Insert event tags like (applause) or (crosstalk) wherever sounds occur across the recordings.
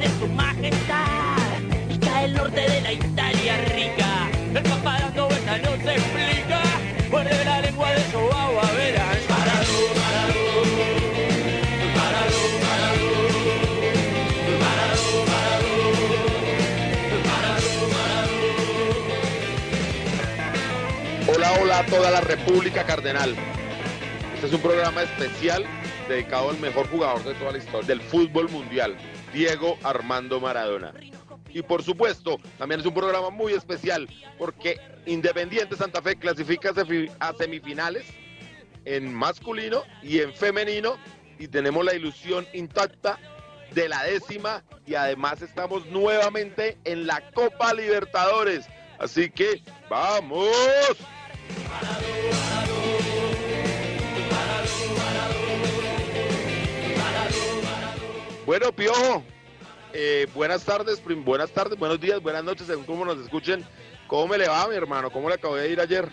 De su majestad y cae el norte de la Italia rica. El papá dando vueltas no se explica, muerde la lengua de su agua verás. Parado, parado. Hola, hola a toda la República Cardenal. Este es un programa especial dedicado al mejor jugador de toda la historia del fútbol mundial, Diego Armando Maradona. Y por supuesto, también es un programa muy especial porque Independiente Santa Fe clasifica a semi- a semifinales en masculino y en femenino y tenemos la ilusión intacta de la décima y además estamos nuevamente en la Copa Libertadores. Así que vamos. Bueno, Piojo, eh, buenas tardes, buenas tardes, buenos días, buenas noches, según cómo nos escuchen. ¿Cómo me le va, mi hermano? ¿Cómo le acabo de ir ayer?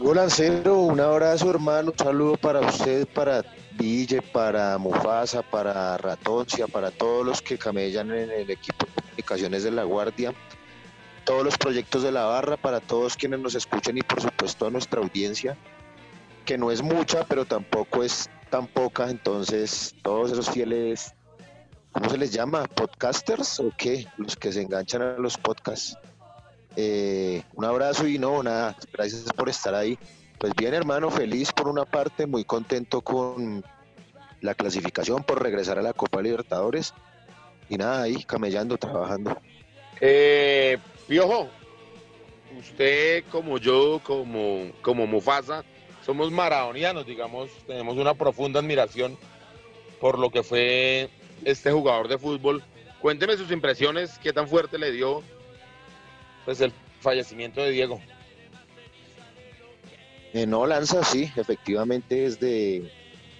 Hugo Lancero, un abrazo hermano, un saludo para usted, para Ville, para Mufasa, para Ratoncia, para todos los que camellan en el equipo de comunicaciones de La Guardia, todos los proyectos de la barra, para todos quienes nos escuchen y por supuesto a nuestra audiencia, que no es mucha, pero tampoco es tan poca, entonces todos esos fieles, ¿cómo se les llama? ¿Podcasters o qué? Los que se enganchan a los podcasts. Eh, un abrazo y no, nada, gracias por estar ahí. Pues bien, hermano, feliz por una parte, muy contento con la clasificación, por regresar a la Copa Libertadores. Y nada, ahí camellando, trabajando. Eh, Piojo, usted como yo, como, como Mufasa, somos maradonianos, digamos, tenemos una profunda admiración por lo que fue este jugador de fútbol. Cuénteme sus impresiones, qué tan fuerte le dio pues el fallecimiento de Diego. Eh, no, Lanza, sí, efectivamente desde,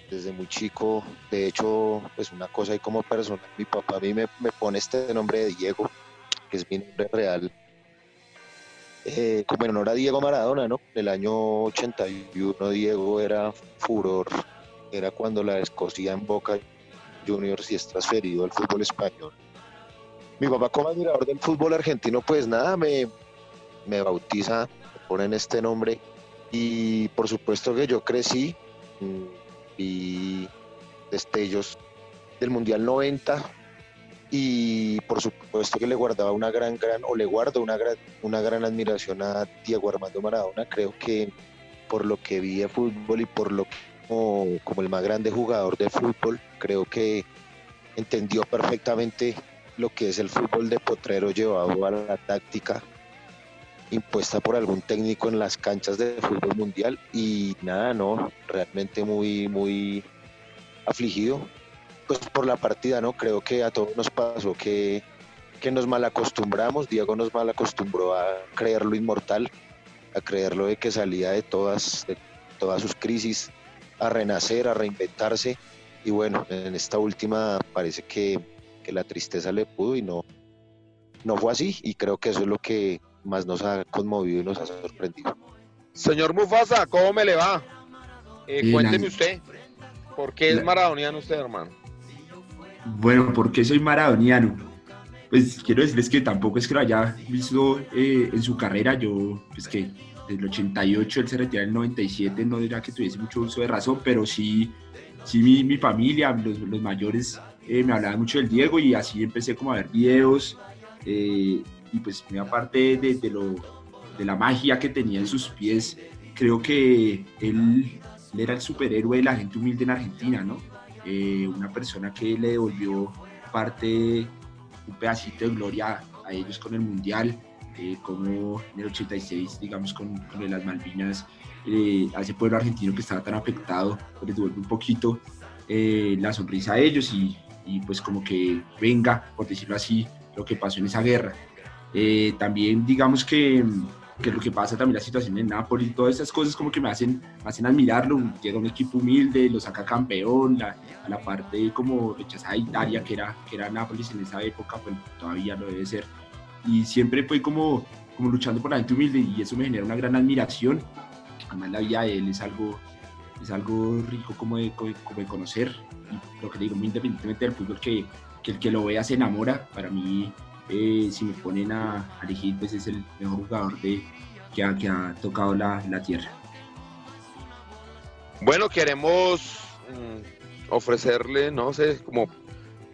desde muy chico, de hecho, pues una cosa ahí como persona, mi papá a mí me, me pone este nombre de Diego, que es mi nombre real, eh, como en honor a Diego Maradona, ¿no? El año 81 Diego era furor, era cuando la escocía en Boca Juniors y es transferido al fútbol español. Mi papá como admirador del fútbol argentino, pues nada, me, me bautiza, me ponen este nombre y por supuesto que yo crecí mm, y destellos del Mundial 90 y por supuesto que le guardaba una gran, gran, o le guardo una una gran admiración a Diego Armando Maradona. Creo que por lo que vi de fútbol y por lo como, el más grande jugador de fútbol, creo que entendió perfectamente lo que es el fútbol de potrero llevado a la táctica impuesta por algún técnico en las canchas de fútbol mundial y nada, no, realmente muy, muy afligido pues por la partida, ¿no? Creo que a todos nos pasó que, que nos malacostumbramos, Diego nos malacostumbró a creerlo inmortal, a creerlo de que salía de todas, de todas sus crisis, a renacer, a reinventarse y bueno, en esta última parece que, que la tristeza le pudo y no, no fue así y creo que eso es lo que más nos ha conmovido y nos ha sorprendido. Señor Mufasa, ¿cómo me le va? Eh, cuénteme la- usted, ¿por qué es la- maradoniano usted, hermano? Bueno, ¿por qué soy maradoniano? Pues quiero decirles que tampoco es que lo haya visto eh, en su carrera. Yo, pues que desde el 88 él se retira en el 97, no dirá que tuviese mucho uso de razón, pero sí, sí mi, mi familia, los, los mayores, eh, me hablaban mucho del Diego y así empecé como a ver videos eh, y pues muy aparte de, de lo, de la magia que tenía en sus pies, creo que él, él era el superhéroe de la gente humilde en Argentina, ¿no? Eh, una persona que le devolvió parte, un pedacito de gloria a ellos con el Mundial, eh, como en el 86, digamos, con, con las Malvinas, eh, a ese pueblo argentino que estaba tan afectado, pues les devuelve un poquito eh, la sonrisa a ellos y, y pues como que venga, por decirlo así, lo que pasó en esa guerra. Eh, también digamos que, que, lo que pasa también la situación en Nápoles, todas esas cosas como que me hacen, me hacen admirarlo, llega un equipo humilde, lo saca campeón, la, a la parte como rechazada Italia que era, que era Nápoles en esa época, pues todavía lo debe ser, y siempre fue como, como luchando por la gente humilde y eso me genera una gran admiración, además la vida de él es algo, es algo rico como de, como de conocer, y lo que digo, muy independientemente del fútbol, que, que el que lo vea se enamora, para mí eh, si me ponen a, elegir, pues es el mejor jugador de, que, ha, que ha tocado la, la, tierra. Bueno, queremos mm, ofrecerle, no sé, como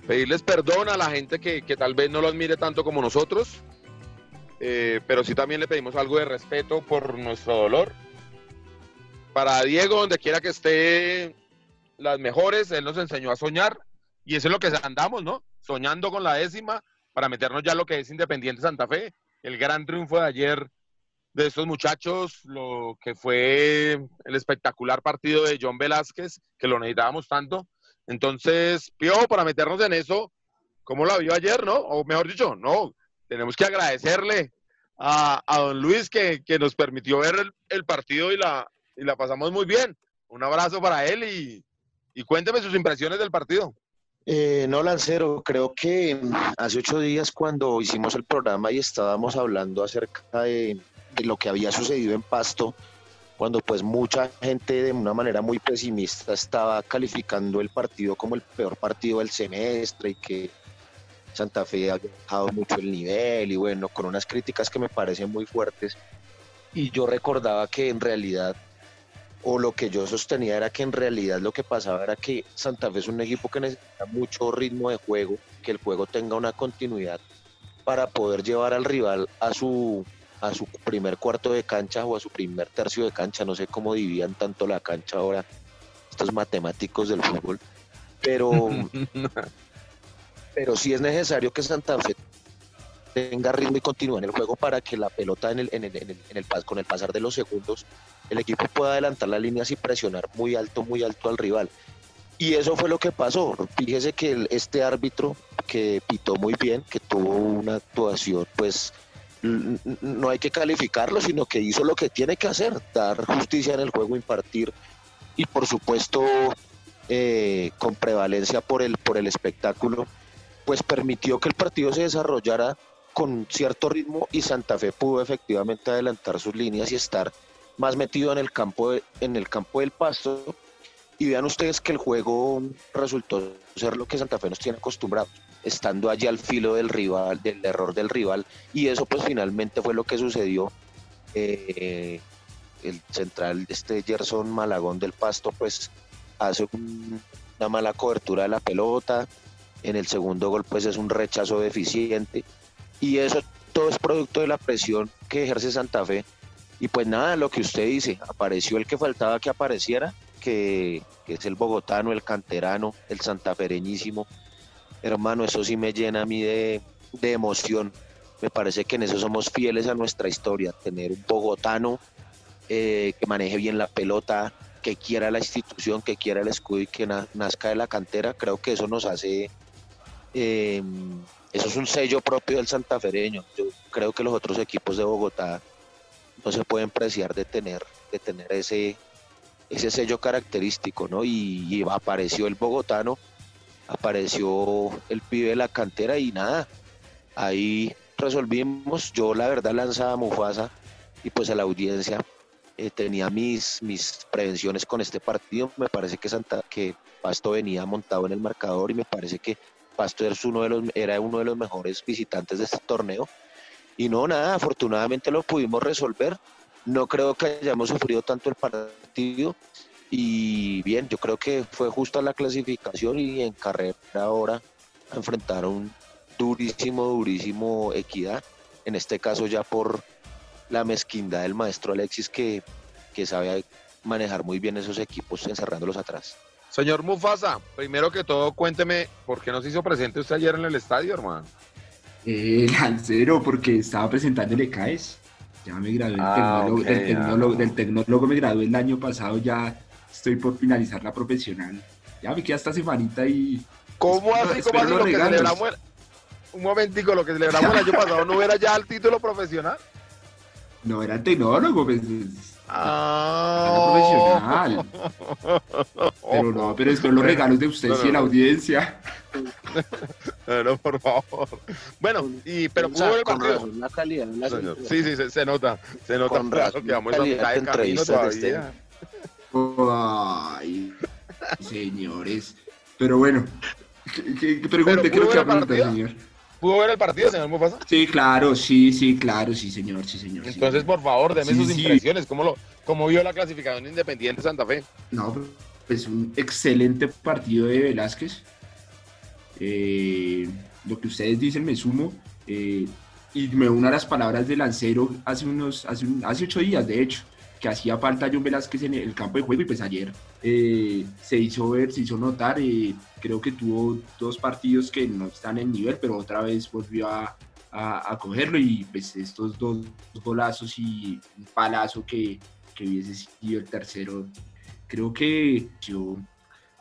pedirles perdón a la gente que, que tal vez no lo admire tanto como nosotros, eh, pero sí también le pedimos algo de respeto por nuestro dolor. Para Diego, donde quiera que esté, las mejores, él nos enseñó a soñar y eso es lo que andamos, ¿no? Soñando con la décima para meternos ya lo que es Independiente Santa Fe, el gran triunfo de ayer de estos muchachos, lo que fue el espectacular partido de John Velázquez, que lo necesitábamos tanto. Entonces, Pío, para meternos en eso, ¿cómo la vio ayer, no? O mejor dicho, no, tenemos que agradecerle a, a don Luis que, que, nos permitió ver el, el, partido y la, y la pasamos muy bien. Un abrazo para él y, y cuénteme sus impresiones del partido. Eh, no, Lancero, creo que hace ocho días cuando hicimos el programa y estábamos hablando acerca de, de, lo que había sucedido en Pasto, cuando pues mucha gente de una manera muy pesimista estaba calificando el partido como el peor partido del semestre y que Santa Fe había bajado mucho el nivel y bueno, con unas críticas que me parecen muy fuertes. Y yo recordaba que en realidad o lo que yo sostenía era que en realidad lo que pasaba era que Santa Fe es un equipo que necesita mucho ritmo de juego, que el juego tenga una continuidad para poder llevar al rival a su a su primer cuarto de cancha o a su primer tercio de cancha, no sé cómo dividían tanto la cancha ahora estos matemáticos del fútbol, pero (laughs) pero sí es necesario que Santa Fe tenga ritmo y continúe en el juego para que la pelota en el, en el, en el, en el, con el pasar de los segundos el equipo pueda adelantar las líneas y presionar muy alto, muy alto al rival. Y eso fue lo que pasó. Fíjese que este árbitro que pitó muy bien, que tuvo una actuación, pues no hay que calificarlo, sino que hizo lo que tiene que hacer, dar justicia en el juego, impartir y por supuesto eh, con prevalencia por el, por el espectáculo, pues permitió que el partido se desarrollara con cierto ritmo y Santa Fe pudo efectivamente adelantar sus líneas y estar más metido en el campo de, en el campo del pasto. Y vean ustedes que el juego resultó ser lo que Santa Fe nos tiene acostumbrados, estando allí al filo del rival, del error del rival y eso pues finalmente fue lo que sucedió. Eh, el central este Gerson Malagón del Pasto pues hace un, una mala cobertura de la pelota, en el segundo gol pues es un rechazo deficiente y eso todo es producto de la presión que ejerce Santa Fe. Y pues nada, lo que usted dice, apareció el que faltaba que apareciera, que, que es el bogotano, el canterano, el santafereñísimo. Hermano, eso sí me llena a mí de, emoción. Me parece que en eso somos fieles a nuestra historia, tener un bogotano eh, que maneje bien la pelota, que quiera la institución, que quiera el escudo y que na nazca de la cantera, creo que eso nos hace eh, eso es un sello propio del santafereño. Yo creo que los otros equipos de Bogotá no se pueden preciar de tener, de tener ese, ese sello característico, ¿no? Y, y, apareció el bogotano, apareció el pibe de la cantera y nada, ahí resolvimos. Yo la verdad lanzaba Mufasa y pues a la audiencia eh, tenía mis, mis prevenciones con este partido. Me parece que Santa, que Pasto venía montado en el marcador y me parece que Pasto era uno de los, era uno de los mejores visitantes de este torneo. Y no, nada, afortunadamente lo pudimos resolver. No creo que hayamos sufrido tanto el partido. Y bien, yo creo que fue justa la clasificación y en carrera ahora enfrentaron durísimo, durísimo equidad. En este caso ya por la mezquindad del maestro Alexis que, que sabe manejar muy bien esos equipos encerrándolos atrás. Señor Mufasa, primero que todo, cuénteme, ¿por qué no se hizo presente usted ayer en el estadio, hermano? Eh, (laughs) Lancero, porque estaba presentando el ECAES. Ya me gradué ah, tecnólogo, okay, del, tecnólogo, del, tecnólogo, me gradué el año pasado, ya estoy por finalizar la profesional. Ya me queda esta semanita y... ¿Cómo así? ¿Cómo así? Lo que celebramos el, un momentico, lo que celebramos el año pasado no era ya el título profesional. No, era el tecnólogo, pues. es- Ah, era profesional. Pero no, pero son los regalos de ustedes No, no, y la audiencia. No, no, por favor. Bueno, y, pero O sea, el con partido. razón, la calidad la señora. Sí, sí, se, se nota. Se nota Con claro que vamos a calidad mitad de de camino todavía. Ay, señores. Pero bueno, ¿qué, qué- lo pudo que va a ver el preguntar, partido. señor? ¿Pudo ver el partido, señor Mufasa? Sí, claro, sí, sí, claro, sí, señor, sí, señor. sí. Entonces, por favor, deme Sí, sus sí. impresiones. ¿Cómo, lo, ¿Cómo vio la clasificación de Independiente Santa Fe? No, pues un excelente partido de Velázquez. Eh, lo que ustedes dicen me sumo. eh, y me uno a las palabras de Lancero hace unos, hace, un- hace ocho días, de hecho, que hacía falta John Velázquez en el campo de juego y pues ayer eh, se hizo ver, se hizo notar. eh, creo que tuvo dos partidos que no están en nivel, pero otra vez volvió a, a, a cogerlo y pues estos dos golazos y un palazo que, que hubiese sido el tercero creo que yo-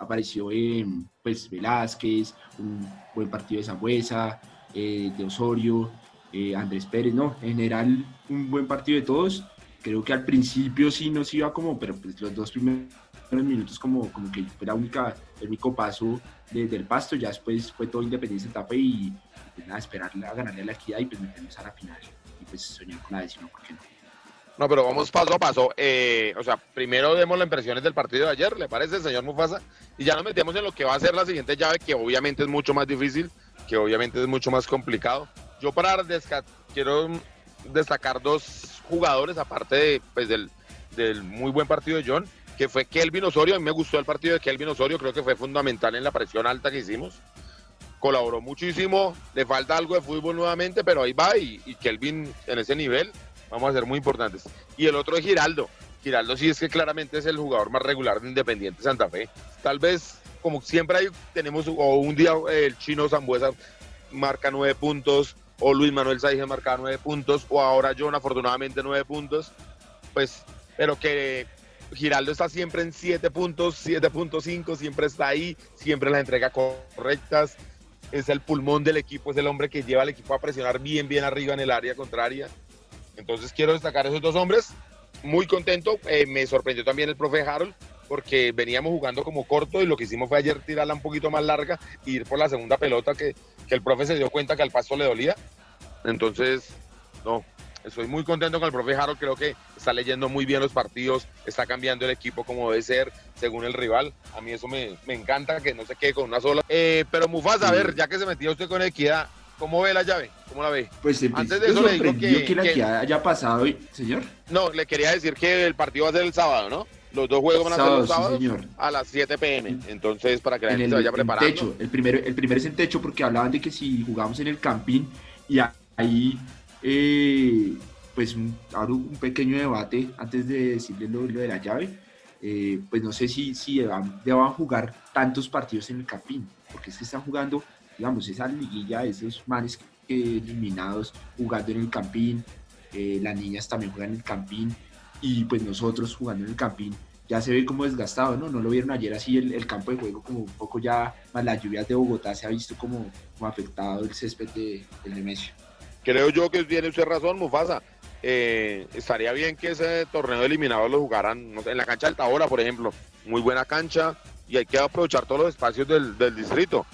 apareció eh, pues Velázquez, un buen partido de Zambuesa, eh, de Osorio, eh, Andrés Pérez, no, en general un buen partido de todos. Creo que al principio sí nos iba como, pero pues los dos primeros minutos como, como que fue la única, el único paso de- del pasto, ya después fue todo Independiente Tape y pues nada, esperar a ganarle a la equidad y pues meternos a la final y pues soñar con la décima, ¿por qué no? No, pero vamos paso a paso. Eh, o sea, primero demos las impresiones del partido de ayer, ¿le parece, señor Mufasa? Y ya nos metemos en lo que va a ser la siguiente llave, que obviamente es mucho más difícil, que obviamente es mucho más complicado. Yo para quiero destacar dos jugadores, aparte de, pues, del, muy buen partido de John, que fue Kelvin Osorio. A mí me gustó el partido de Kelvin Osorio, creo que fue fundamental en la presión alta que hicimos. Colaboró muchísimo, le falta algo de fútbol nuevamente, pero ahí va y, Kelvin en ese nivel vamos a ser muy importantes. Y el otro es Giraldo. Giraldo sí es que claramente es el jugador más regular de Independiente Santa Fe. Tal vez, como siempre hay, tenemos, o un día el chino Zambuesa marca nueve puntos, o Luis Manuel Saige marca nueve puntos, o ahora John afortunadamente nueve puntos, pues, pero que Giraldo está siempre en siete puntos, 7.5, siempre está ahí, siempre las entrega correctas, es el pulmón del equipo, es el hombre que lleva al equipo a presionar bien, bien arriba en el área contraria. Entonces quiero destacar a esos dos hombres. Muy contento. Eh, me sorprendió también el profe Harold porque veníamos jugando como corto y lo que hicimos fue ayer tirarla un poquito más larga e ir por la segunda pelota que, que el profe se dio cuenta que al pasto le dolía. Entonces, no, estoy muy contento con el profe Harold. Creo que está leyendo muy bien los partidos, está cambiando el equipo como debe ser según el rival. A mí eso me, me encanta, que no se quede con una sola. Eh, pero Mufasa, a ver, ya que se metió usted con equidad, ¿cómo ve la llave? ¿Cómo la ve? Pues Antes de eso le digo que- que, la que- equidad haya pasado hoy, señor. No, le quería decir que el partido va a ser el sábado, ¿no? Los dos juegos van a ser Sábado, los sí, sábados señor. a las 7 pm. Entonces, para que la en gente el, se vaya preparando. techo. El primero, el primero es en techo porque hablaban de que si jugamos en el campín y ahí eh, pues un, un pequeño debate antes de decirle lo, lo de la llave. eh, pues no sé si, si deban, deban jugar tantos partidos en el campín, porque es que están jugando, digamos, esa liguilla, esos manes eliminados jugando en el campín, eh, las niñas también juegan en el campín y pues nosotros jugando en el campín ya se ve como desgastado, ¿no? No lo vieron ayer así el, campo de juego como un poco ya, más las lluvias de Bogotá se ha visto como, como afectado el césped de, del Nemesio. Creo yo que tiene usted razón, Mufasa. Eh, estaría bien que ese torneo de eliminados lo jugaran en la cancha del Tabora, por ejemplo. Muy buena cancha y hay que aprovechar todos los espacios del, del distrito.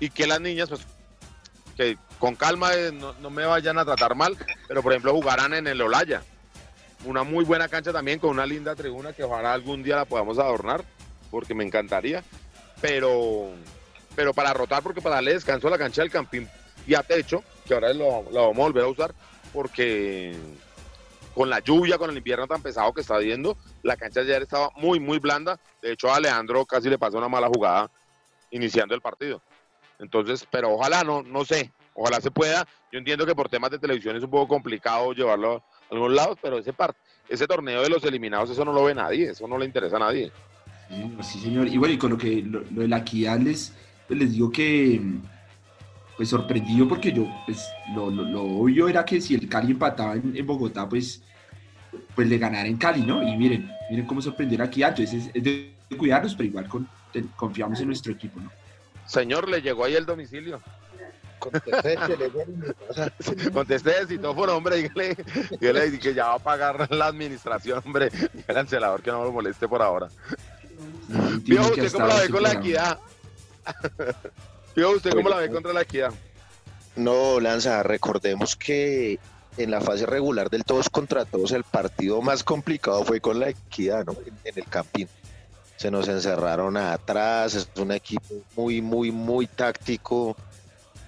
Y que las niñas, pues, que con calma eh, no, no me vayan a tratar mal, pero por ejemplo jugaran en el Olaya. Una muy buena cancha también con una linda tribuna que ojalá algún día la podamos adornar, porque me encantaría. Pero, pero para rotar, porque para darle descanso a la cancha del Campín y a techo, que ahora lo, vamos a volver a usar, porque con la lluvia, con el invierno tan pesado que está viendo, la cancha ayer estaba muy, muy blanda. De hecho, a Alejandro casi le pasó una mala jugada iniciando el partido. Entonces, pero ojalá, no, no sé, ojalá se pueda. Yo entiendo que por temas de televisión es un poco complicado llevarlo a algunos lados, pero ese, par- ese torneo de los eliminados, eso no lo ve nadie, eso no le interesa a nadie. Sí, sí, señor. Y bueno, y con lo que lo, lo de la equidad les, pues les digo que pues sorprendido porque yo, pues lo, lo- lo obvio era que si el Cali empataba en, en Bogotá, pues, pues le ganara en Cali, ¿no? Y miren, miren cómo sorprendió la equidad. Entonces es, es de cuidarnos, pero igual con- confiamos en nuestro equipo, ¿no? Señor, le llegó ahí el domicilio. Contesté (laughs) Contesté de citófono, hombre, dígale, dígale que ya va a pagar la administración, hombre, (laughs) y el cancelador que no lo moleste por ahora. (laughs) Vio usted cómo la ve con la equidad. Vio usted cómo la ve contra la equidad. No, Lanza, recordemos que en la fase regular del todos contra todos el partido más complicado fue con la equidad, ¿no? En, en el campín. Se nos encerraron atrás, es un equipo muy, muy, muy táctico,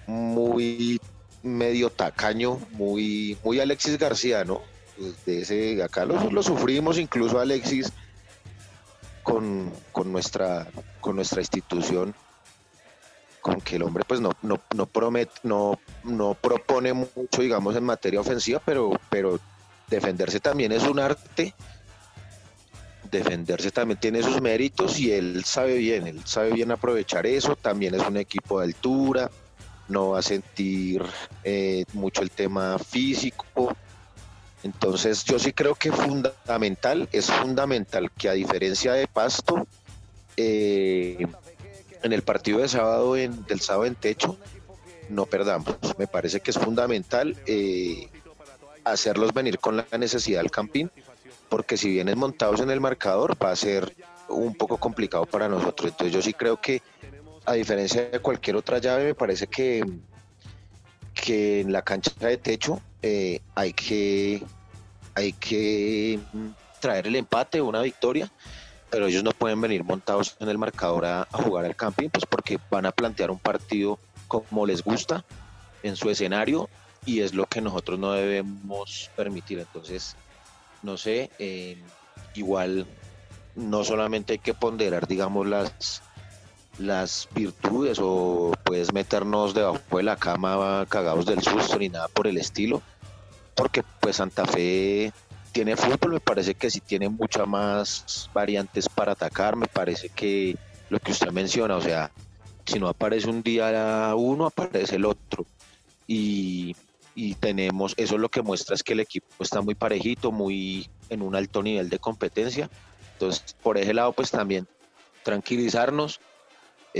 muy medio tacaño, muy, muy Alexis García, ¿no? Desde ese, acá lo, lo sufrimos, incluso Alexis con, con, nuestra, con nuestra institución, con que el hombre pues no, no, no, promete, no, no propone mucho, digamos, en materia ofensiva, pero, pero defenderse también es un arte defenderse también tiene sus méritos y él sabe bien, él sabe bien aprovechar eso, también es un equipo de altura, no va a sentir eh, mucho el tema físico. Entonces yo sí creo que fundamental, es fundamental que a diferencia de Pasto, eh, en el partido de sábado en, del sábado en techo, no perdamos. Me parece que es fundamental eh, hacerlos venir con la necesidad del campín, porque si vienen montados en el marcador va a ser un poco complicado para nosotros. Entonces yo sí creo que a diferencia de cualquier otra llave, me parece que, que en la cancha de techo eh, hay que hay que traer el empate una victoria, pero ellos no pueden venir montados en el marcador a, a jugar al camping, pues porque van a plantear un partido como les gusta en su escenario y es lo que nosotros no debemos permitir. Entonces, no sé, eh, igual no solamente hay que ponderar, digamos, las, las virtudes o puedes meternos debajo de la cama cagados del susto ni nada por el estilo, porque pues Santa Fe tiene fútbol, me parece que sí tiene muchas más variantes para atacar, me parece que lo que usted menciona, o sea, si no aparece un día uno, aparece el otro. Y, y tenemos, eso es lo que muestra es que el equipo está muy parejito, muy en un alto nivel de competencia. Entonces, por ese lado, pues también tranquilizarnos,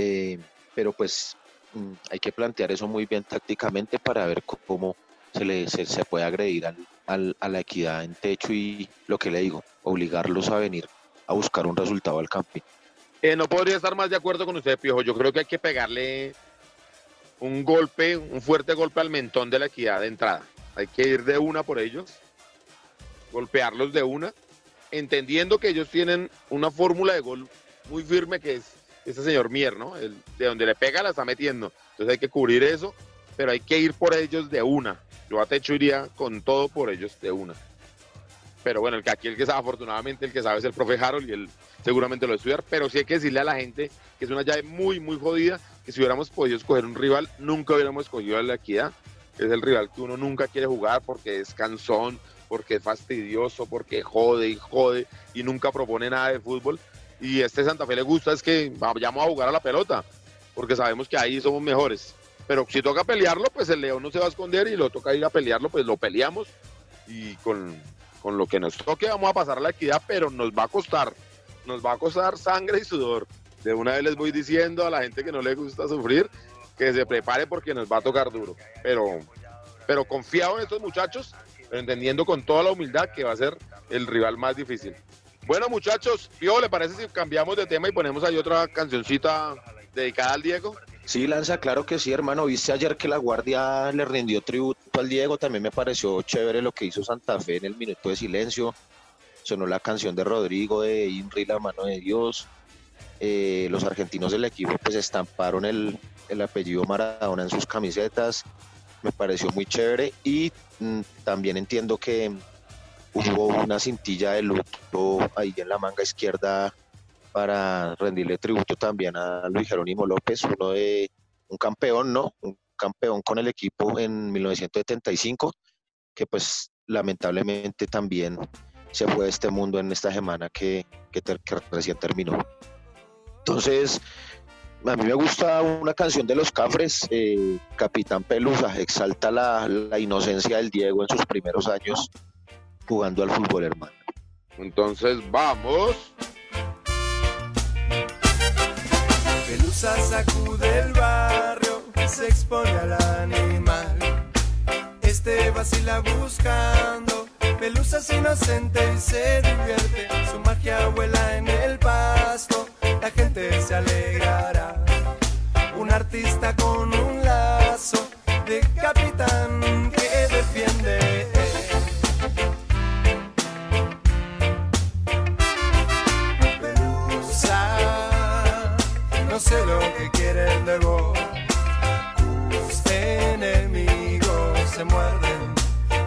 eh, pero pues mm, hay que plantear eso muy bien tácticamente para ver cómo se, le, se, puede agredir al, al, a la equidad en techo y lo que le digo, obligarlos a venir a buscar un resultado al camping. Eh, no podría estar más de acuerdo con usted, Piojo. Yo creo que hay que pegarle un golpe, un fuerte golpe al mentón de la equidad de entrada. Hay que ir de una por ellos, golpearlos de una, entendiendo que ellos tienen una fórmula de gol muy firme que es ese señor Mier, ¿no? El, de donde le pega la está metiendo. Entonces hay que cubrir eso, pero hay que ir por ellos de una. Yo a Techo iría con todo por ellos de una. Pero bueno, el que aquí el que sabe, afortunadamente el que sabe es el profe Harold y él seguramente lo estudiar, pero sí hay que decirle a la gente que es una llave muy, muy jodida, que si hubiéramos podido escoger un rival, nunca hubiéramos escogido a la equidad. Es el rival que uno nunca quiere jugar porque es cansón, porque es fastidioso, porque jode y jode y nunca propone nada de fútbol. Y este Santa Fe le gusta es que vayamos a jugar a la pelota, porque sabemos que ahí somos mejores. Pero si toca pelearlo, pues el León no se va a esconder y lo toca ir a pelearlo, pues lo peleamos y con, con lo que nos toque vamos a pasar a la equidad, pero nos va a costar, nos va a costar sangre y sudor. De una vez les voy diciendo a la gente que no le gusta sufrir que se prepare porque nos va a tocar duro. Pero, pero confiado en estos muchachos, pero entendiendo con toda la humildad que va a ser el rival más difícil. Bueno, muchachos, Pío, ¿le parece si cambiamos de tema y ponemos ahí otra cancioncita dedicada al Diego? Sí, Lanza, claro que sí, hermano. Viste ayer que la Guardia le rindió tributo al Diego. También me pareció chévere lo que hizo Santa Fe en el minuto de silencio. Sonó la canción de Rodrigo de Inri, La mano de Dios. Eh, los argentinos del equipo pues estamparon el, el, apellido Maradona en sus camisetas. Me pareció muy chévere. Y mm, también entiendo que hubo una cintilla de luto ahí en la manga izquierda para rendirle tributo también a Luis Jerónimo López, uno de un campeón, ¿no? Un campeón con el equipo en 1975, que pues lamentablemente también se fue de este mundo en esta semana que, que, recién terminó. Entonces, a mí me gusta una canción de los Cafres, eh, Capitán Pelusa, exalta la, la inocencia del Diego en sus primeros años jugando al fútbol, hermano. Entonces, vamos. Pelusa sacude el barrio, se expone al animal. Este vacila buscando pelusas inocente y se divierte. Su magia vuela en el pasto, la gente se alegrará. Un artista con un lazo de capitán sé lo que quieren de vos. Tus enemigos se muerden.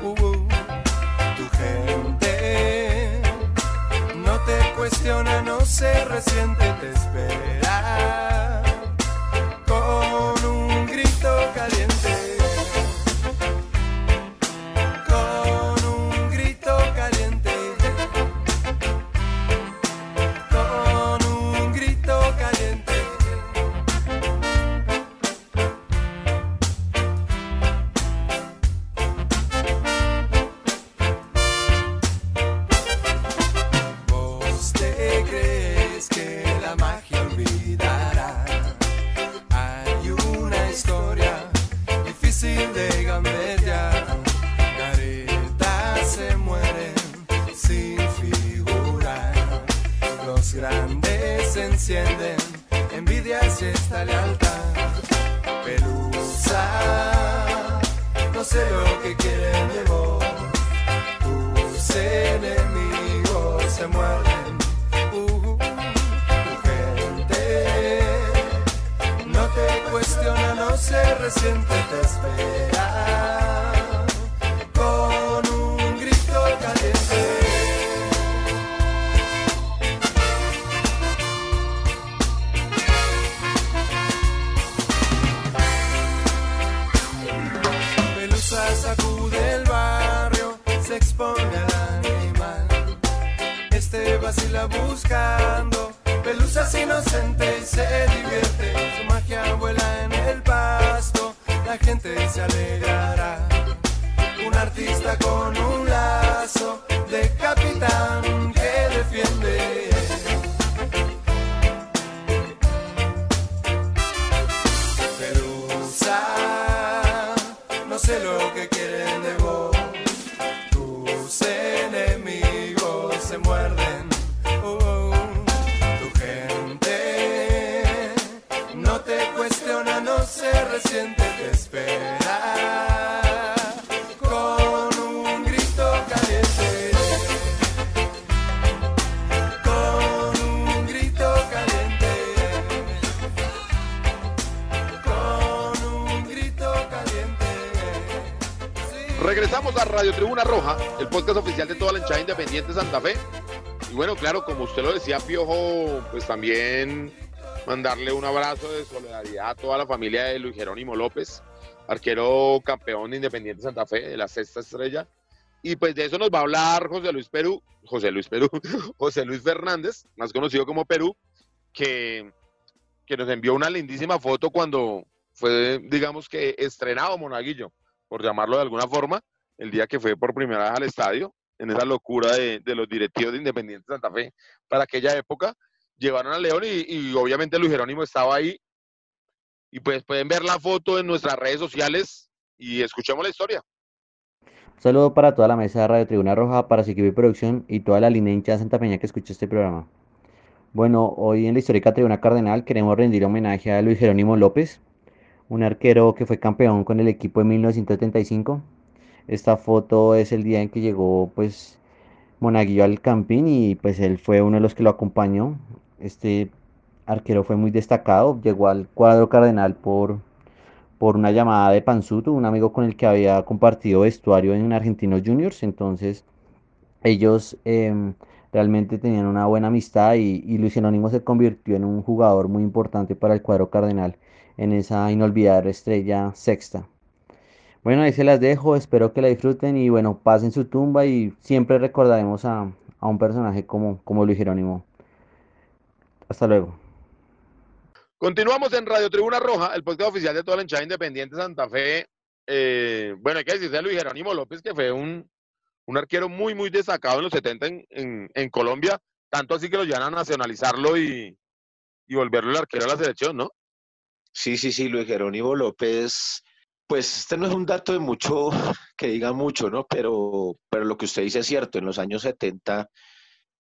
Uh, uh. Tu gente no te cuestiona, no se resiente, te espera esta lealtad. Pelusa, no sé lo que quieren de vos. Tus enemigos se muerden. Uh, tu gente no te cuestiona, no se resiente, te espera Vacila buscando pelusas inocente y se divierte. Su magia vuela en el pasto, la gente se alegrará. Un artista con un lazo de capitán Regresamos a Radio Tribuna Roja, el podcast oficial de toda la hinchada independiente Santa Fe. Y bueno, claro, como usted lo decía, Piojo, pues también mandarle un abrazo de solidaridad a toda la familia de Luis Jerónimo López, arquero campeón de Independiente Santa Fe, de la sexta estrella. Y pues de eso nos va a hablar José Luis Perú, José Luis Perú, (laughs) José Luis Fernández, más conocido como Perú, que, que nos envió una lindísima foto cuando fue, digamos que, estrenado Monaguillo, por llamarlo de alguna forma, el día que fue por primera vez al estadio, en esa locura de, de los directivos de Independiente Santa Fe para aquella época, llevaron a León y, obviamente Luis Jerónimo estaba ahí. Y pues pueden ver la foto en nuestras redes sociales y escuchemos la historia. Un saludo para toda la mesa de Radio Tribuna Roja, para de producción y toda la línea hincha de Santa Peña que escucha este programa. Bueno, hoy en la histórica Tribuna Cardenal queremos rendir homenaje a Luis Jerónimo López, un arquero que fue campeón con el equipo en 1975. Esta foto es el día en que llegó pues Monaguillo al Campín y pues él fue uno de los que lo acompañó. Este arquero fue muy destacado, llegó al cuadro cardenal por, por una llamada de Panzuto, un amigo con el que había compartido vestuario en Argentinos Juniors, entonces ellos em, realmente tenían una buena amistad y, y Luis Jerónimo se convirtió en un jugador muy importante para el cuadro cardenal en esa inolvidable estrella sexta. Bueno, ahí se las dejo, espero que la disfruten y bueno, pasen su tumba y siempre recordaremos a, a un personaje como, como Luis Jerónimo. Hasta luego. Continuamos en Radio Tribuna Roja, el podcast oficial de toda la hinchada independiente Santa Fe. Eh, bueno, hay que decirle a Luis Jerónimo López que fue un, un arquero muy, muy destacado en los 70 en, en, en Colombia, tanto así que lo llevan a nacionalizarlo y, y volverlo el arquero a la selección, ¿no? Sí, sí, sí, Luis Jerónimo López, pues este no es un dato de mucho, (laughs) que diga mucho, ¿no? Pero, pero lo que usted dice es cierto, en los años 70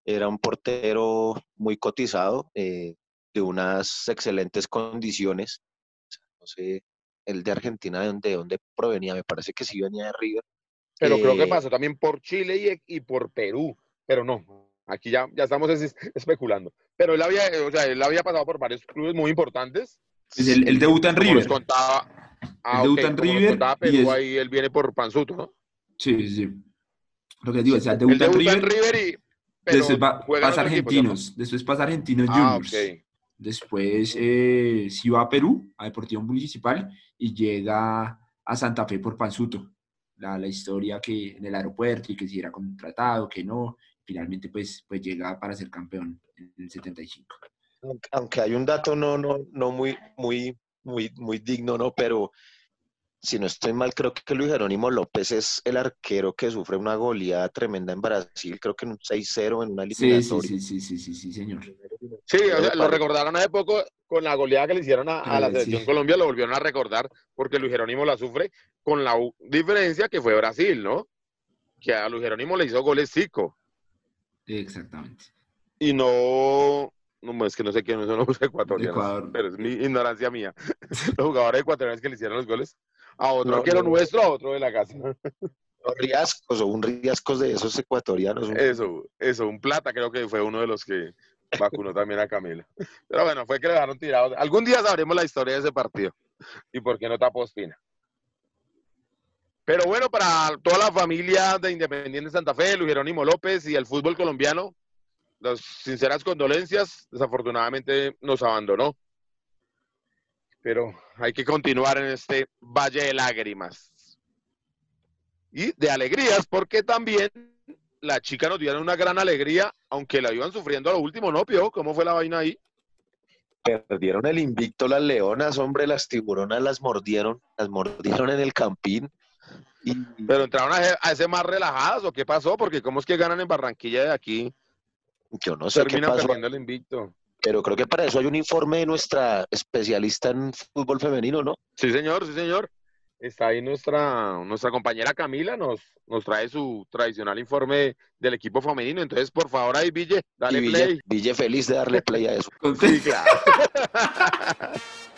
era un portero muy cotizado, eh, de unas excelentes condiciones. No sé, el de Argentina, ¿de dónde, de dónde provenía? Me parece que sí venía de River. Pero creo que Eh, pasó también por Chile y, y por Perú, pero no, aquí ya, ya estamos es- especulando. Pero él había, o sea, él había pasado por varios clubes muy importantes. Pues él, él debuta en River. nos contaba, ah, debuta ok, en nos River contaba y Perú, es- ahí él viene por Panzuto, ¿no? Sí, sí. Lo que les digo, o sea, Él debuta en debuta en River, River y pero después va, pasa a otro equipo. Argentinos, después pasa Argentinos Ah, Juniors. ok. Después eh, sí va a Perú, a Deportivo Municipal, y llega a Santa Fe por Panzuto. La, la historia que en el aeropuerto y que si era contratado, que no. Finalmente, pues, pues llega para ser campeón en el 75. Aunque- hay un dato no, no, no muy, muy, muy, muy digno, ¿no? Pero si no estoy mal, creo que Luis Jerónimo López es el arquero que sufre una goleada tremenda en Brasil, creo que en un 6-0 en una Sí, sí, eliminatoria. sí, sí, sí, sí, sí, señor. Sí, o sea, Pero lo recordaron hace poco con la goleada que le hicieron a, a la selección sí. Colombia, lo volvieron a recordar porque Luis Jerónimo la sufre con la diferencia que fue Brasil, ¿no? Que a Luis Jerónimo le hizo goles Zico Exactamente. y no, no es que no sé quiénes son los (laughs) ecuatorianos, Ecuador. pero es mi ignorancia mía. (laughs) Los jugadores ecuatorianos que le hicieron los goles a otro No, arquero no. nuestro, a otro de la casa. Los riascos o un riascos de esos ecuatorianos. un- Eso, eso, un plata creo que fue uno de los que vacunó también a Camila. Pero bueno, fue que le dejaron tirado. Algún día sabremos la historia de ese partido y por qué no tapó Ospina. Pero bueno, para toda la familia de Independiente Santa Fe, Luis Jerónimo López y el fútbol colombiano, las sinceras condolencias, desafortunadamente nos abandonó. Pero hay que continuar en este valle de lágrimas. Y de alegrías, porque también la chica nos dieron una gran alegría, aunque la iban sufriendo a lo último, ¿no, Pio? ¿Cómo fue la vaina ahí? Perdieron el invicto las leonas, hombre, las tiburonas las mordieron, las mordieron en el campín. Y ¿Pero entraron a, ese- a ese más relajadas o qué pasó? Porque ¿cómo es que ganan en Barranquilla de aquí? Yo no sé qué Terminan pasó, el invicto. pero creo que para eso hay un informe de nuestra especialista en fútbol femenino, ¿no? Sí, señor, sí, señor. Está ahí nuestra, nuestra compañera Camila, nos, nos trae su tradicional informe del equipo femenino. Entonces, por favor, ahí, Ville, dale y play. Ville, Ville feliz de darle play a eso. (laughs) Sí, claro. (laughs)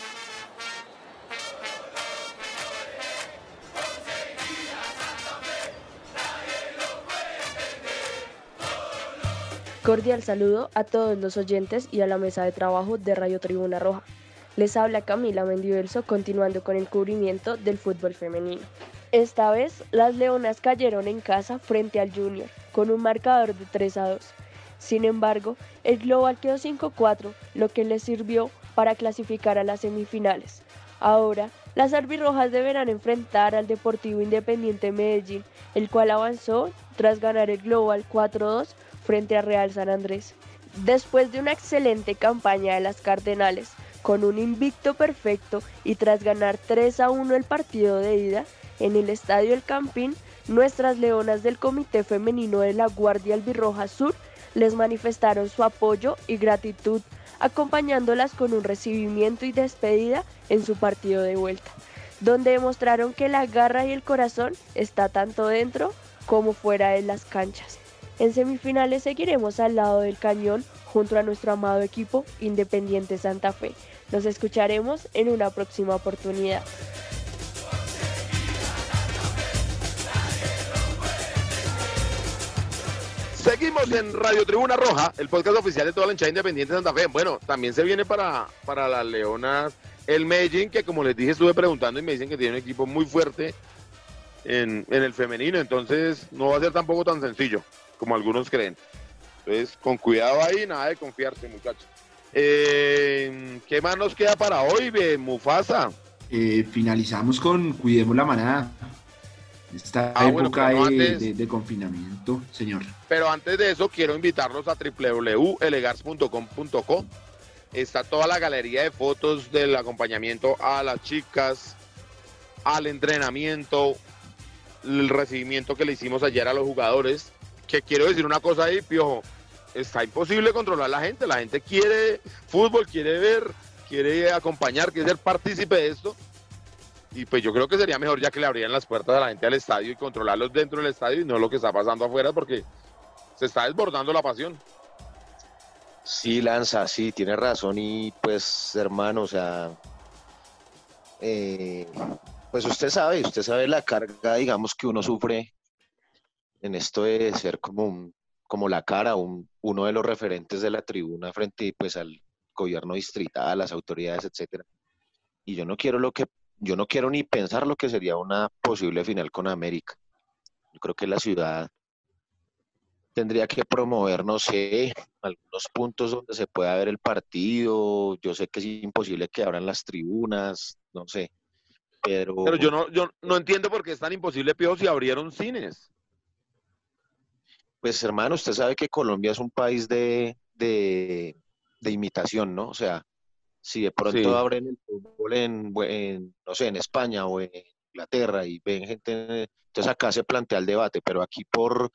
Cordial saludo a todos los oyentes y a la mesa de trabajo de Radio Tribuna Roja. Les habla Camila Mendivelso continuando con el cubrimiento del fútbol femenino. Esta vez las Leonas cayeron en casa frente al Junior con un marcador de 3 a 2. Sin embargo, el global quedó 5-4, lo que les sirvió para clasificar a las semifinales. Ahora, las arbirrojas deberán enfrentar al Deportivo Independiente Medellín, el cual avanzó tras ganar el global 4-2 frente a Real San Andrés. Después de una excelente campaña de las Cardenales, con un invicto perfecto y tras ganar 3 a 1 el partido de ida en el Estadio El Campín, nuestras leonas del Comité Femenino de la Guardia Albirroja Sur les manifestaron su apoyo y gratitud, acompañándolas con un recibimiento y despedida en su partido de vuelta, donde demostraron que la garra y el corazón está tanto dentro como fuera de las canchas. En semifinales seguiremos al lado del cañón junto a nuestro amado equipo Independiente Santa Fe. Nos escucharemos en una próxima oportunidad. Seguimos en Radio Tribuna Roja, el podcast oficial de toda la hinchada independiente de Santa Fe. Bueno, también se viene para, para las Leonas el Medellín, que como les dije, estuve preguntando y me dicen que tiene un equipo muy fuerte en, en el femenino, entonces no va a ser tampoco tan sencillo como algunos creen. Entonces, con cuidado ahí, nada de confiarse, muchachos. Eh, ¿Qué más nos queda para hoy, be, Mufasa? Eh, finalizamos con Cuidemos la Manada. Esta Ah, época pero de, antes- de- de confinamiento, señor. Pero antes de eso, quiero invitarlos a www.elegars.com.co. Está toda la galería de fotos del acompañamiento a las chicas, al entrenamiento, el recibimiento que le hicimos ayer a los jugadores. Que quiero decir una cosa ahí, Piojo. Está imposible controlar a la gente. La gente quiere fútbol, quiere ver, quiere acompañar, quiere ser partícipe de esto. Y pues yo creo que sería mejor ya que le abrieran las puertas a la gente al estadio y controlarlos dentro del estadio y no lo que está pasando afuera porque se está desbordando la pasión. Sí, Lanza, sí, tiene razón y pues hermano, o sea, eh, pues usted sabe, usted sabe la carga, digamos, que uno sufre en esto de ser como un, como la cara, un, uno de los referentes de la tribuna frente pues al gobierno distrital, las autoridades, etcétera. Y yo no quiero lo que yo no quiero ni pensar lo que sería una posible final con América. Yo creo que la ciudad tendría que promover, no sé, algunos puntos donde se pueda ver el partido. Yo sé que es imposible que abran las tribunas, no sé. Pero, Pero yo no, yo no entiendo por qué es tan imposible, Pío, si abrieron cines. Pues hermano, usted sabe que Colombia es un país de, de, de imitación, ¿no? O sea, si de pronto Sí. abren el fútbol en, en, no sé, en España o en Inglaterra y ven gente, entonces acá se plantea el debate, pero aquí por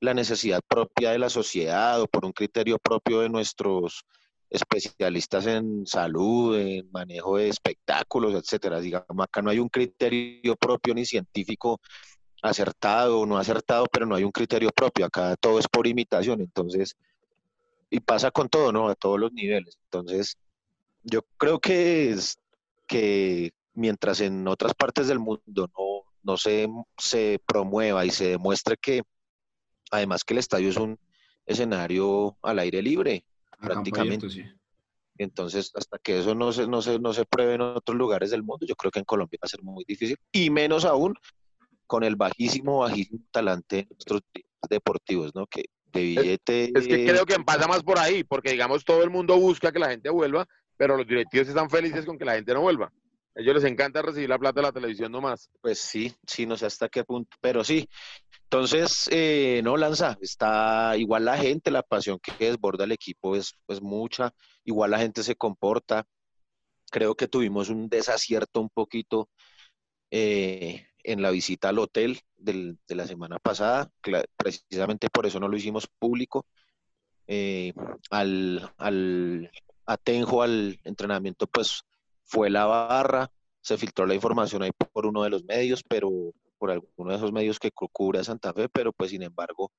la necesidad propia de la sociedad o por un criterio propio de nuestros especialistas en salud, en manejo de espectáculos, etcétera. Digamos, acá no hay un criterio propio ni científico acertado o no acertado, pero no hay un criterio propio. Acá todo es por imitación, entonces, y pasa con todo, ¿no? A todos los niveles. Entonces, yo creo que es que mientras en otras partes del mundo no, no se, se promueva y se demuestre que además que el estadio es un escenario al aire libre, A prácticamente. abierto, sí. Entonces, hasta que eso no se, no, se, no se pruebe en otros lugares del mundo, yo creo que en Colombia va a ser muy difícil, y menos aún con el bajísimo, bajísimo talante de nuestros deportivos, ¿no? Que de billete... Es que creo que pasa más por ahí, porque digamos todo el mundo busca que la gente vuelva, pero los directivos están felices con que la gente no vuelva. A ellos les encanta recibir la plata de la televisión nomás. Pues sí, sí, no sé hasta qué punto, pero sí. Entonces, eh, no, Lanza, está igual la gente, la pasión que desborda el equipo es, es mucha, igual la gente se comporta. Creo que tuvimos un desacierto un poquito eh, en la visita al hotel del- de la semana pasada, precisamente por eso no lo hicimos público. Eh, al, al Atenjo, al entrenamiento, pues fue la barra, se filtró la información ahí por uno de los medios, pero por alguno de esos medios que cu- cubre a Santa Fe, pero pues sin embargo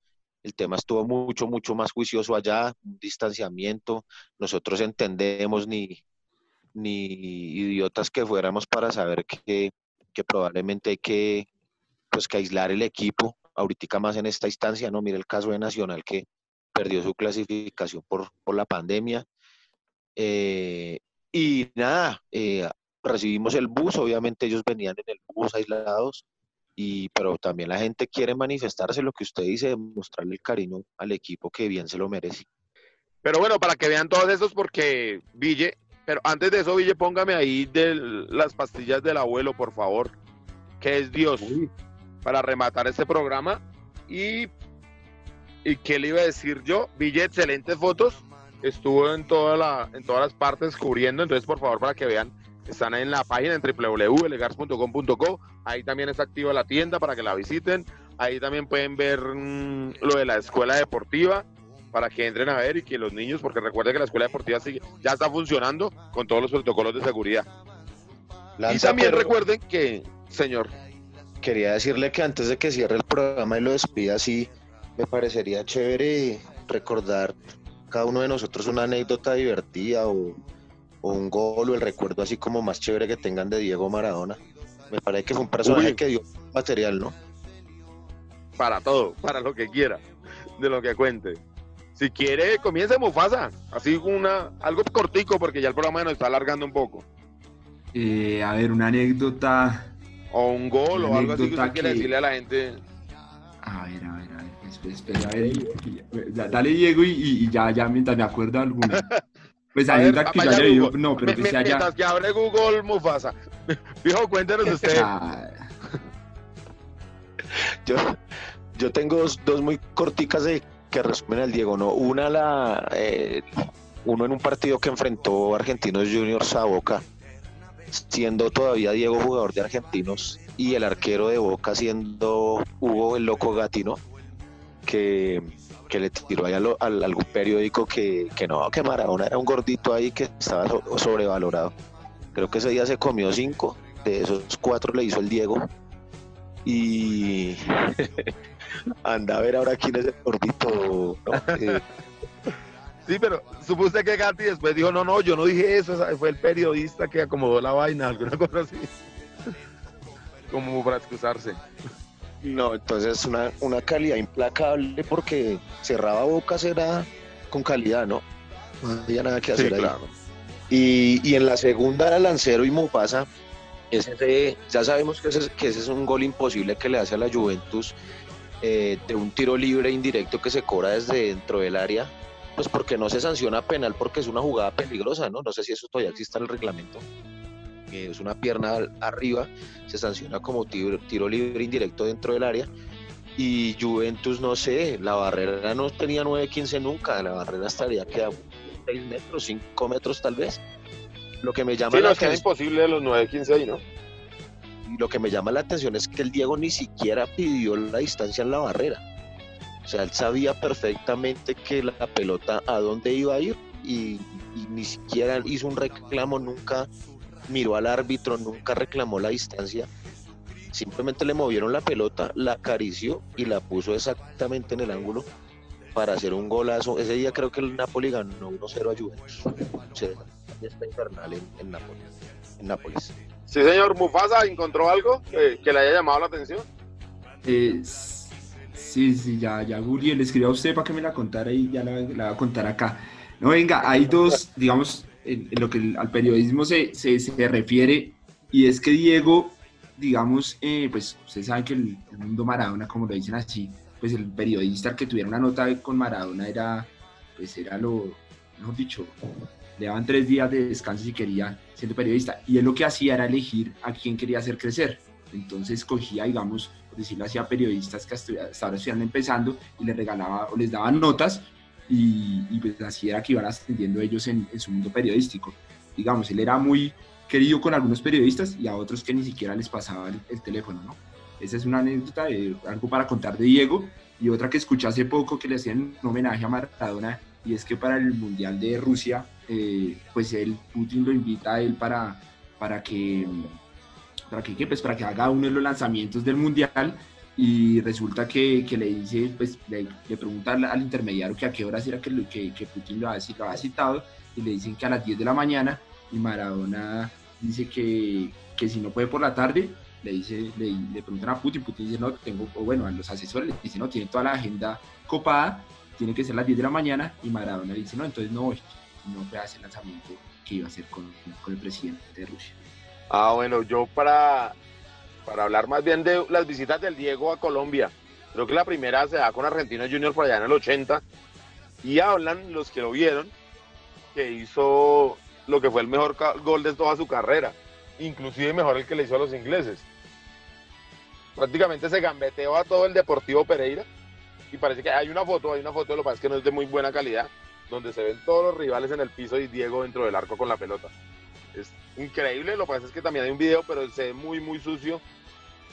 el tema estuvo mucho, mucho más juicioso allá, un distanciamiento, nosotros entendemos ni, ni idiotas que fuéramos para saber que, que probablemente hay que, pues, que aislar el equipo, ahorita más en esta instancia, ¿no? Mira el caso de Nacional que perdió su clasificación por, por la pandemia. Eh, y nada, eh, recibimos el bus, obviamente ellos venían en el bus aislados, y, pero también la gente quiere manifestarse lo que usted dice, mostrarle el cariño al equipo que bien se lo merece. Pero bueno, para que vean todos estos, porque Ville, pero antes de eso, Ville, póngame ahí de las pastillas del abuelo, por favor, que es Dios, para rematar este programa. Y, y qué le iba a decir yo, Ville, excelentes fotos, estuvo en, toda la, en todas las partes cubriendo, entonces por favor, para que vean, están en la página en www.legars.com.co, ahí también está activa la tienda para que la visiten, ahí también pueden ver mm, lo de la escuela deportiva, para que entren a ver y que los niños, porque recuerden que la escuela deportiva sigue, ya está funcionando con todos los protocolos de seguridad. y también recuerden que, señor, quería decirle que antes de que cierre el programa y lo despida, sí, me parecería chévere recordar cada uno de nosotros una anécdota divertida o, o un gol o el recuerdo así como más chévere que tengan de Diego Maradona. Me parece que fue un personaje Uy. que dio material, ¿no? para todo, para lo que quiera, de lo que cuente. Si quiere, comience Mufasa, así una, algo cortico, porque ya el programa nos está alargando un poco. Eh, a ver, una anécdota. O un gol o algo así que usted quiere que- decirle a la gente. A ver, a ver, a ver. Espera, espera, a ver. dale, Diego, y, ya, ya mientras me acuerdo alguna. (laughs) Pues A ver, anécdota que yo haya vivido, no, pero que haya. Mientras que abre Google Mufasa. (laughs) Fijo, cuéntenos usted. Yo, yo tengo dos, dos muy corticas de, que resumen al Diego, ¿no? Una, la, eh, uno en un partido que enfrentó Argentinos Juniors a Boca, siendo todavía Diego jugador de Argentinos y el arquero de Boca siendo Hugo el Loco Gatti, ¿no? que, que le tiró ahí a, lo- al- algún periódico que, que no, que Maradona era un gordito ahí que estaba so- sobrevalorado. Creo que ese día se comió cinco, de esos cuatro le hizo el Diego. Y anda a ver ahora quién es el gordito. ¿no? (laughs) Eh, Sí, pero supo usted que Gatti después dijo, no, no, yo no dije eso, fue el periodista que acomodó la vaina, alguna cosa así. Como para excusarse. No, entonces una, una calidad implacable porque cerraba bocas era con calidad, ¿no? No había nada que hacer ahí. Y, y en la segunda era Lancero y Mufasa. Ese, ya sabemos que ese, que ese es un gol imposible que le hace a la Juventus eh, de un tiro libre indirecto que se cobra desde dentro del área, pues porque no se sanciona penal porque es una jugada peligrosa, ¿no? No sé si eso todavía existe en el reglamento. Eh, es una pierna al- arriba, se sanciona como tiro, tiro libre indirecto dentro del área. Y Juventus, no sé, la barrera no tenía 9-15 nunca, la barrera estaría que a 6 metros, 5 metros tal vez. Lo que me llama Sí, la no, es atención imposible de los 9-15 ahí, ¿no? Y lo que me llama la atención es que el Diego ni siquiera pidió la distancia en la barrera. O sea, él sabía perfectamente que la pelota a dónde iba a ir y, ni siquiera hizo un reclamo, nunca miró al árbitro, nunca reclamó la distancia. Simplemente le movieron la pelota, la acarició y la puso exactamente en el ángulo para hacer un golazo. Ese día creo que el Napoli ganó 1-0 a Juventus. O está infernal en. En Nápoles. Sí, señor Mufasa, ¿encontró algo que, que le haya llamado la atención? Eh, sí, sí, ya, ya Guri le escribió a usted para que me la contara y ya la, la voy a contar acá. No, venga, hay dos, digamos, en, en lo que al periodismo se, se, se refiere, y es que Diego, digamos, eh, pues ustedes saben que el, el mundo Maradona, como lo dicen así, pues el periodista que tuviera una nota con Maradona era, pues era lo, mejor dicho, le daban tres días de descanso si quería siendo periodista, y él lo que hacía era elegir a quién quería hacer crecer. Entonces cogía, digamos, por decirlo así, a periodistas que hasta ahora empezando y les regalaba o les daban notas y, y pues así era que iban ascendiendo ellos en, en su mundo periodístico. Digamos, él era muy querido con algunos periodistas y a otros que ni siquiera les pasaba el, el teléfono, ¿no? Esa es una anécdota de algo para contar de Diego y otra que escuché hace poco que le hacían un homenaje a Maradona y es que para el Mundial de Rusia, eh, pues él, Putin lo invita a él para, para que para que, pues, para que haga uno de los lanzamientos del mundial y resulta que, que le dice, pues le, le pregunta al, intermediario que a qué horas era que, que, que Putin lo había, lo había citado y le dicen que a las 10 de la mañana y Maradona dice que, que si no puede por la tarde, le dice, le, le preguntan a Putin, Putin dice no, tengo, o bueno, a los asesores les dice no, tiene toda la agenda copada, tiene que ser las 10 de la mañana y Maradona dice no, entonces no voy, no fue ese lanzamiento que iba a hacer con, el presidente de Rusia. Ah, bueno, yo para, para hablar más bien de las visitas del Diego a Colombia. Creo que la primera se da con Argentinos Junior por allá en el 80. Y hablan los que lo vieron que hizo lo que fue el mejor gol de toda su carrera. Inclusive mejor el que le hizo a los ingleses. Prácticamente se gambeteó a todo el Deportivo Pereira. Y parece que hay una foto, hay una foto, lo que pasa es que no es de muy buena calidad, donde se ven todos los rivales en el piso y Diego dentro del arco con la pelota. Es increíble, lo que pasa es que también hay un video, pero se ve muy, muy sucio.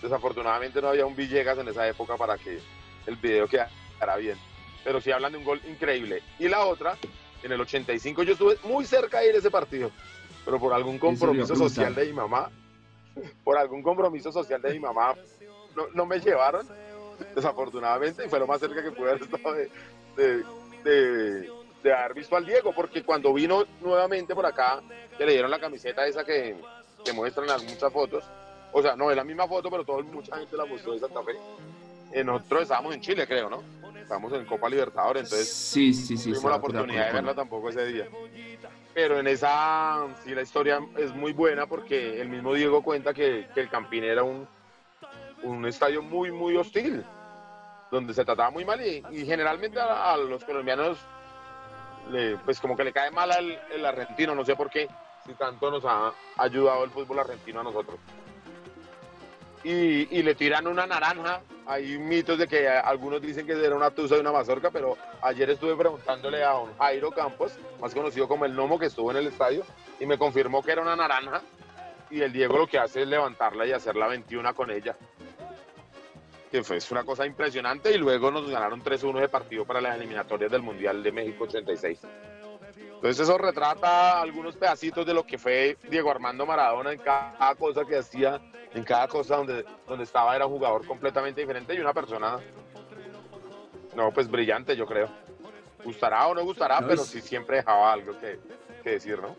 Desafortunadamente no había un Villegas en esa época para que el video quedara bien. Pero sí hablan de un gol increíble. Y la otra, en el 85 yo estuve muy cerca de ir a ese partido, pero por algún compromiso social de mi mamá, (laughs) por algún compromiso social de mi mamá, no, no me llevaron, (laughs) desafortunadamente, y fue lo más cerca que pude haber estado de, de, de- de haber visto al Diego, porque cuando vino nuevamente por acá, que le dieron la camiseta esa que, que muestran en muchas fotos, o sea, no es la misma foto, pero todo, mucha gente la mostró de Santa Fe. Eh, nosotros estábamos en Chile, creo, ¿no? Estábamos en Copa Libertadores, entonces sí, sí, sí. tuvimos la por oportunidad de verla tampoco ese día. Pero en esa, sí, la historia es muy buena porque el mismo Diego cuenta que, que el Campín era un, un estadio muy, muy hostil, donde se trataba muy mal y, y generalmente a, a los colombianos, pues como que le cae mal al el argentino, no sé por qué, si tanto nos ha ayudado el fútbol argentino a nosotros. Y, y le tiran una naranja. Hay mitos de que algunos dicen que era una tusa y una mazorca, pero ayer estuve preguntándole a don Jairo Campos, más conocido como el Nomo, que estuvo en el estadio, y me confirmó que era una naranja. Y el Diego lo que hace es levantarla y hacer la 21 con ella. Que fue es una cosa impresionante y luego nos ganaron 3-1 de partido para las eliminatorias del Mundial de México 86. Entonces eso retrata algunos pedacitos de lo que fue Diego Armando Maradona en cada cosa que hacía, en cada cosa donde, donde estaba era un jugador completamente diferente y una persona, no, pues brillante yo creo. Gustará o no gustará, No, pero es- sí siempre dejaba algo que, que decir, ¿no?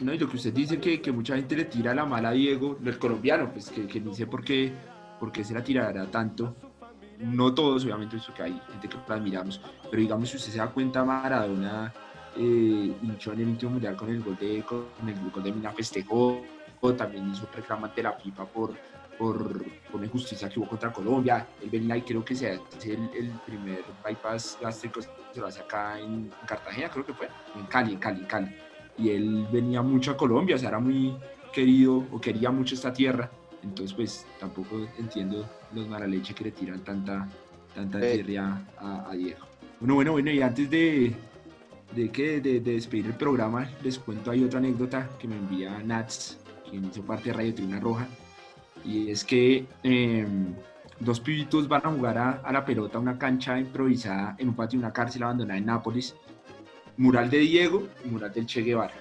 No, y lo que usted dice que, que mucha gente le tira la mala a Diego, el colombiano, pues que, que ni sé por qué, por qué se la tirará tanto. No todos, obviamente, eso que hay gente que lo admiramos, pero digamos, si usted se da cuenta, Maradona eh, hinchó en el último mundial con el gol de, con el gol de Mina, festejó, también hizo reclamo ante la FIFA por, por, por una injusticia que hubo contra Colombia. Él venía y creo que se hace el, el primer bypass gástrico, se lo hace acá en Cartagena, creo que fue, en Cali, en Cali, en Cali y él venía mucho a Colombia, o sea, era muy querido o quería mucho esta tierra, entonces pues tampoco entiendo los maraleche que le tiran tanta, tanta Eh. tierra a, a Diego. Bueno, bueno, bueno, y antes de, de, que, de, de despedir el programa, les cuento ahí otra anécdota que me envía Nats, quien hizo parte de Radio Tribuna Roja, y es que eh, dos pibitos van a jugar a, a la pelota, a una cancha improvisada en un patio de una cárcel abandonada en Nápoles, mural de Diego y mural del Che Guevara.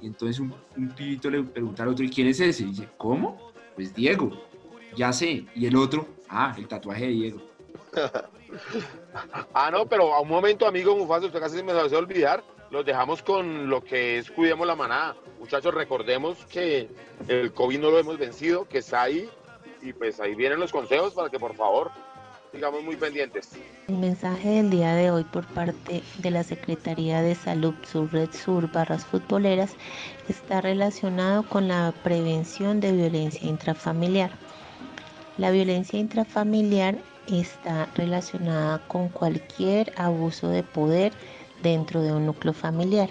Y entonces un, un pibito le pregunta al otro, ¿y quién es ese? Y dice, ¿cómo? Pues Diego, ya sé. Y el otro, ah, el tatuaje de Diego. (laughs) Ah, no, pero a un momento, amigo Mufasa, usted casi se me hace olvidar. Los dejamos con lo que es Cuidemos la Manada. Muchachos, recordemos que el COVID no lo hemos vencido, que está ahí. Y pues ahí vienen los consejos para que por favor sigamos muy pendientes. El mensaje del día de hoy por parte de la Secretaría de Salud Subred Sur Barras Futboleras está relacionado con la prevención de violencia intrafamiliar. La violencia intrafamiliar está relacionada con cualquier abuso de poder dentro de un núcleo familiar.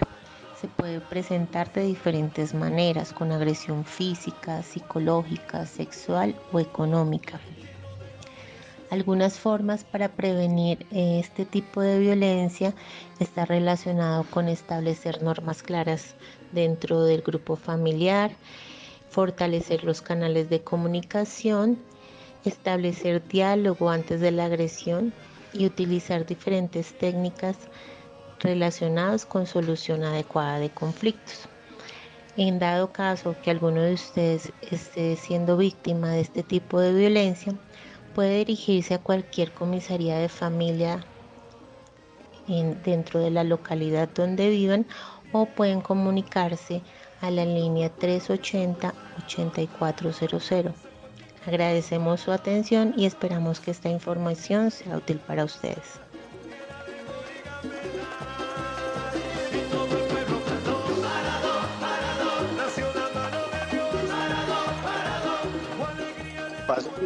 Se puede presentar de diferentes maneras, con agresión física, psicológica, sexual o económica. Algunas formas para prevenir eh, este tipo de violencia está relacionado con establecer normas claras dentro del grupo familiar, fortalecer los canales de comunicación, establecer diálogo antes de la agresión y utilizar diferentes técnicas relacionadas con solución adecuada de conflictos. En dado caso que alguno de ustedes esté siendo víctima de este tipo de violencia, puede dirigirse a cualquier comisaría de familia en- dentro de la localidad donde vivan o pueden comunicarse a la línea 380-8400. Agradecemos su atención y esperamos que esta información sea útil para ustedes.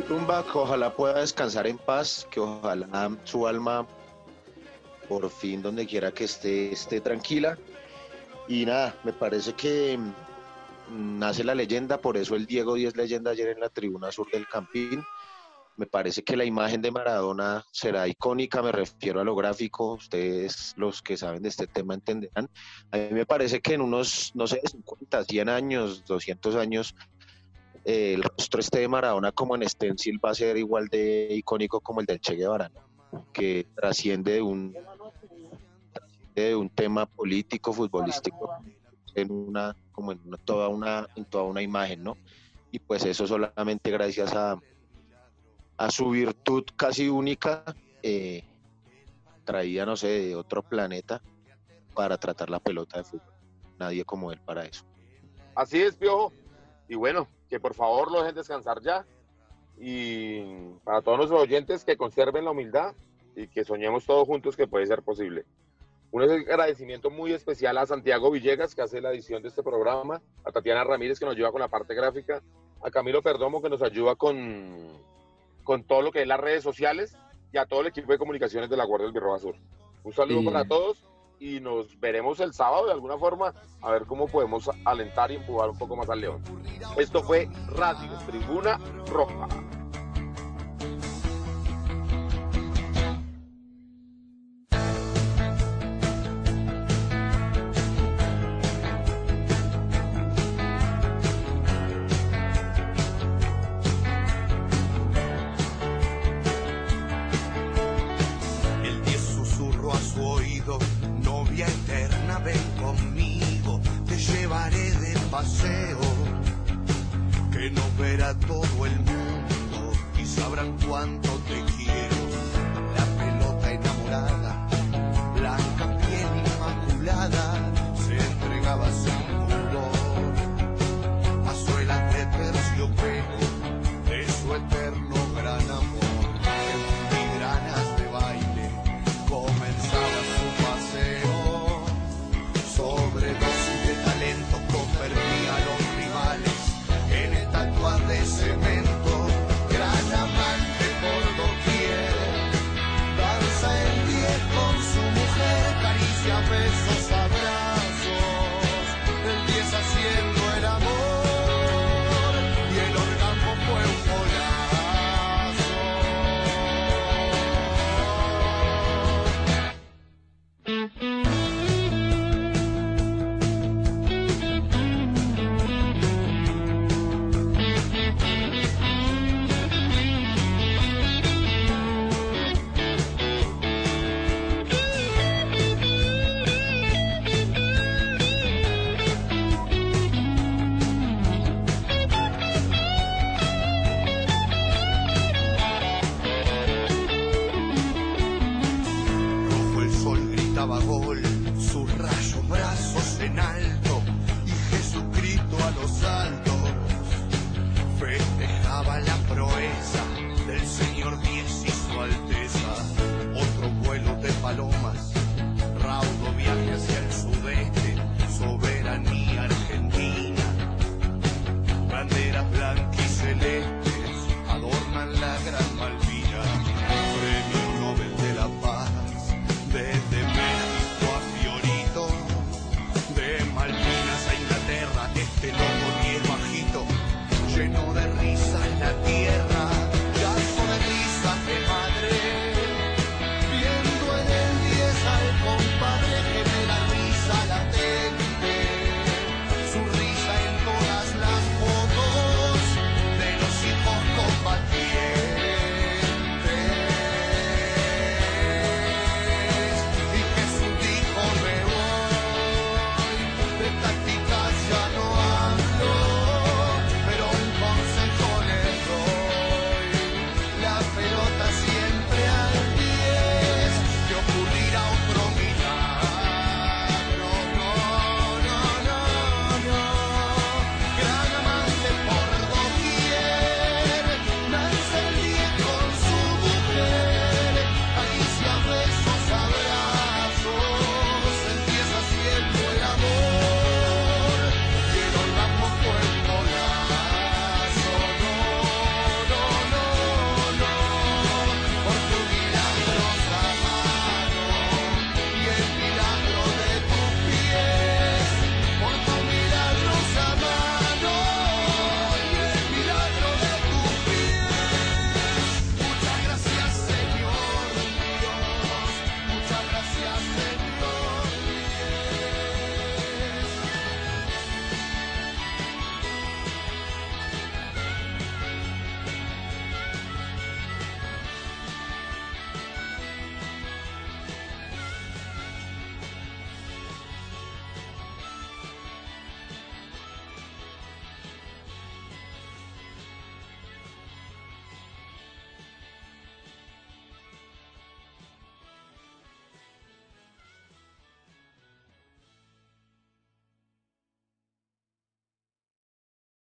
Tu tumba, que ojalá pueda descansar en paz, que ojalá su alma, por fin, donde quiera que esté, esté tranquila. Y nada, me parece que mm, nace la leyenda, por eso el Diego 10 leyenda ayer en la tribuna sur del Campín. Me parece que la imagen de Maradona será icónica, me refiero a lo gráfico, ustedes los que saben de este tema entenderán. A mí me parece que en unos, no sé, 50, 100 años, 200 años, eh, el rostro este de Maradona como en stencil va a ser igual de icónico como el del Che Guevara, ¿no? que trasciende de un, de un tema político, futbolístico, en una, como en toda, una, en toda una imagen, ¿no? Y pues eso solamente gracias a, a su virtud casi única, eh, traída, no sé, de otro planeta para tratar la pelota de fútbol. Nadie como él para eso. Así es, Piojo. Y bueno, que por favor lo dejen descansar ya. Y para todos nuestros oyentes, que conserven la humildad y que soñemos todos juntos que puede ser posible. Un agradecimiento muy especial a Santiago Villegas, que hace la edición de este programa, a Tatiana Ramírez, que nos ayuda con la parte gráfica, a Camilo Perdomo, que nos ayuda con, con todo lo que es las redes sociales, y a todo el equipo de comunicaciones de la Guardia del Birroba Sur. Un saludo Sí. para todos y nos veremos el sábado de alguna forma a ver cómo podemos alentar y empujar un poco más al León. Esto fue Radio Tribuna Roja.